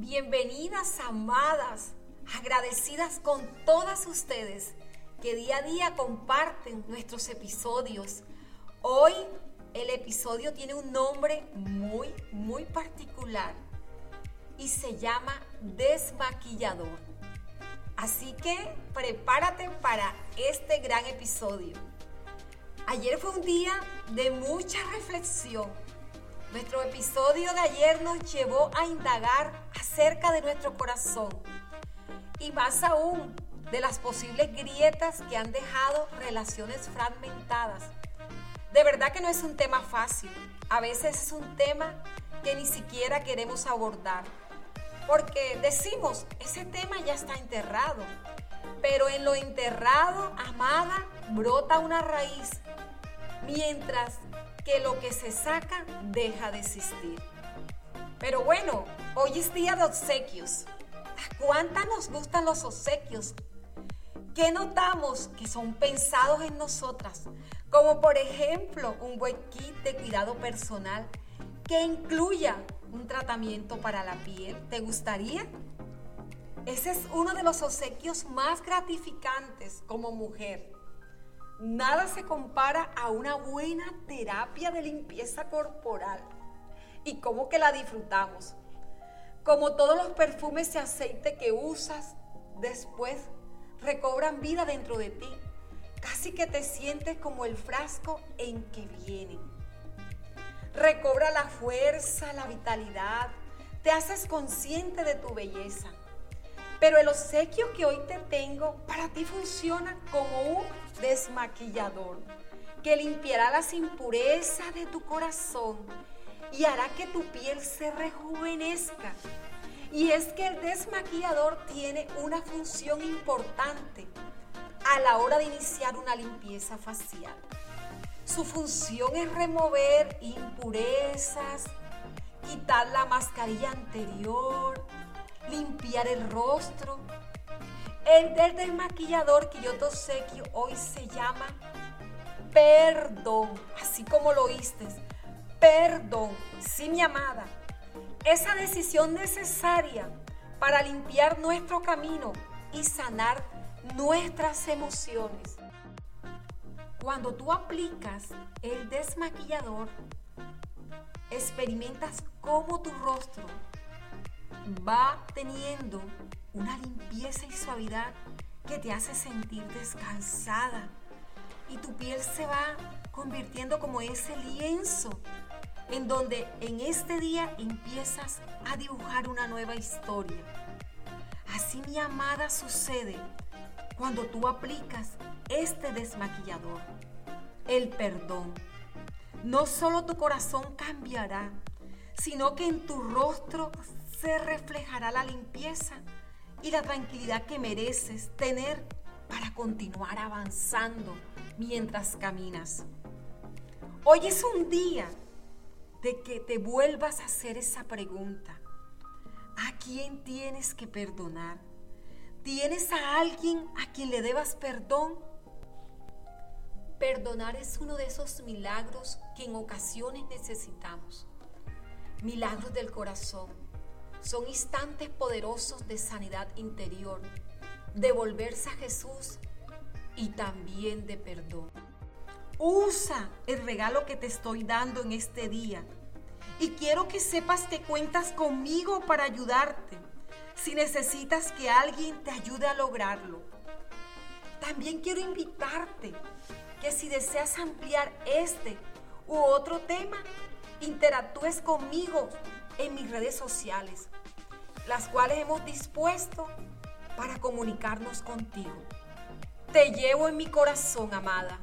Bienvenidas, amadas, agradecidas con todas ustedes que día a día comparten nuestros episodios. Hoy el episodio tiene un nombre muy, muy particular y se llama Desmaquillador. Así que prepárate para este gran episodio. Ayer fue un día de mucha reflexión. Nuestro episodio de ayer nos llevó a indagar acerca de nuestro corazón y más aún de las posibles grietas que han dejado relaciones fragmentadas. De verdad que no es un tema fácil. A veces es un tema que ni siquiera queremos abordar. Porque decimos, ese tema ya está enterrado. Pero en lo enterrado, amada, brota una raíz. Mientras que lo que se saca deja de existir. Pero bueno, hoy es día de obsequios. ¿A cuántas nos gustan los obsequios? ¿Qué notamos que son pensados en nosotras? Como por ejemplo un buen kit de cuidado personal que incluya un tratamiento para la piel. ¿Te gustaría? Ese es uno de los obsequios más gratificantes como mujer. Nada se compara a una buena terapia de limpieza corporal. ¿Y cómo que la disfrutamos? Como todos los perfumes y aceite que usas, después recobran vida dentro de ti. Casi que te sientes como el frasco en que vienen. Recobra la fuerza, la vitalidad, te haces consciente de tu belleza. Pero el obsequio que hoy te tengo para ti funciona como un desmaquillador que limpiará las impurezas de tu corazón y hará que tu piel se rejuvenezca. Y es que el desmaquillador tiene una función importante a la hora de iniciar una limpieza facial. Su función es remover impurezas, quitar la mascarilla anterior, limpiar el rostro. El del desmaquillador que yo te obsequio hoy se llama perdón, así como lo oíste. Perdón, sí mi amada. Esa decisión necesaria para limpiar nuestro camino y sanar nuestras emociones. Cuando tú aplicas el desmaquillador, experimentas cómo tu rostro va teniendo una limpieza y suavidad que te hace sentir descansada y tu piel se va convirtiendo como ese lienzo en donde en este día empiezas a dibujar una nueva historia. Así mi amada sucede cuando tú aplicas este desmaquillador, el perdón. No solo tu corazón cambiará, sino que en tu rostro se reflejará la limpieza y la tranquilidad que mereces tener para continuar avanzando mientras caminas. Hoy es un día de que te vuelvas a hacer esa pregunta. ¿A quién tienes que perdonar? ¿Tienes a alguien a quien le debas perdón? Perdonar es uno de esos milagros que en ocasiones necesitamos. Milagros del corazón son instantes poderosos de sanidad interior, de volverse a Jesús y también de perdón. Usa el regalo que te estoy dando en este día y quiero que sepas que cuentas conmigo para ayudarte si necesitas que alguien te ayude a lograrlo. También quiero invitarte que si deseas ampliar este u otro tema, interactúes conmigo en mis redes sociales, las cuales hemos dispuesto para comunicarnos contigo. Te llevo en mi corazón, amada.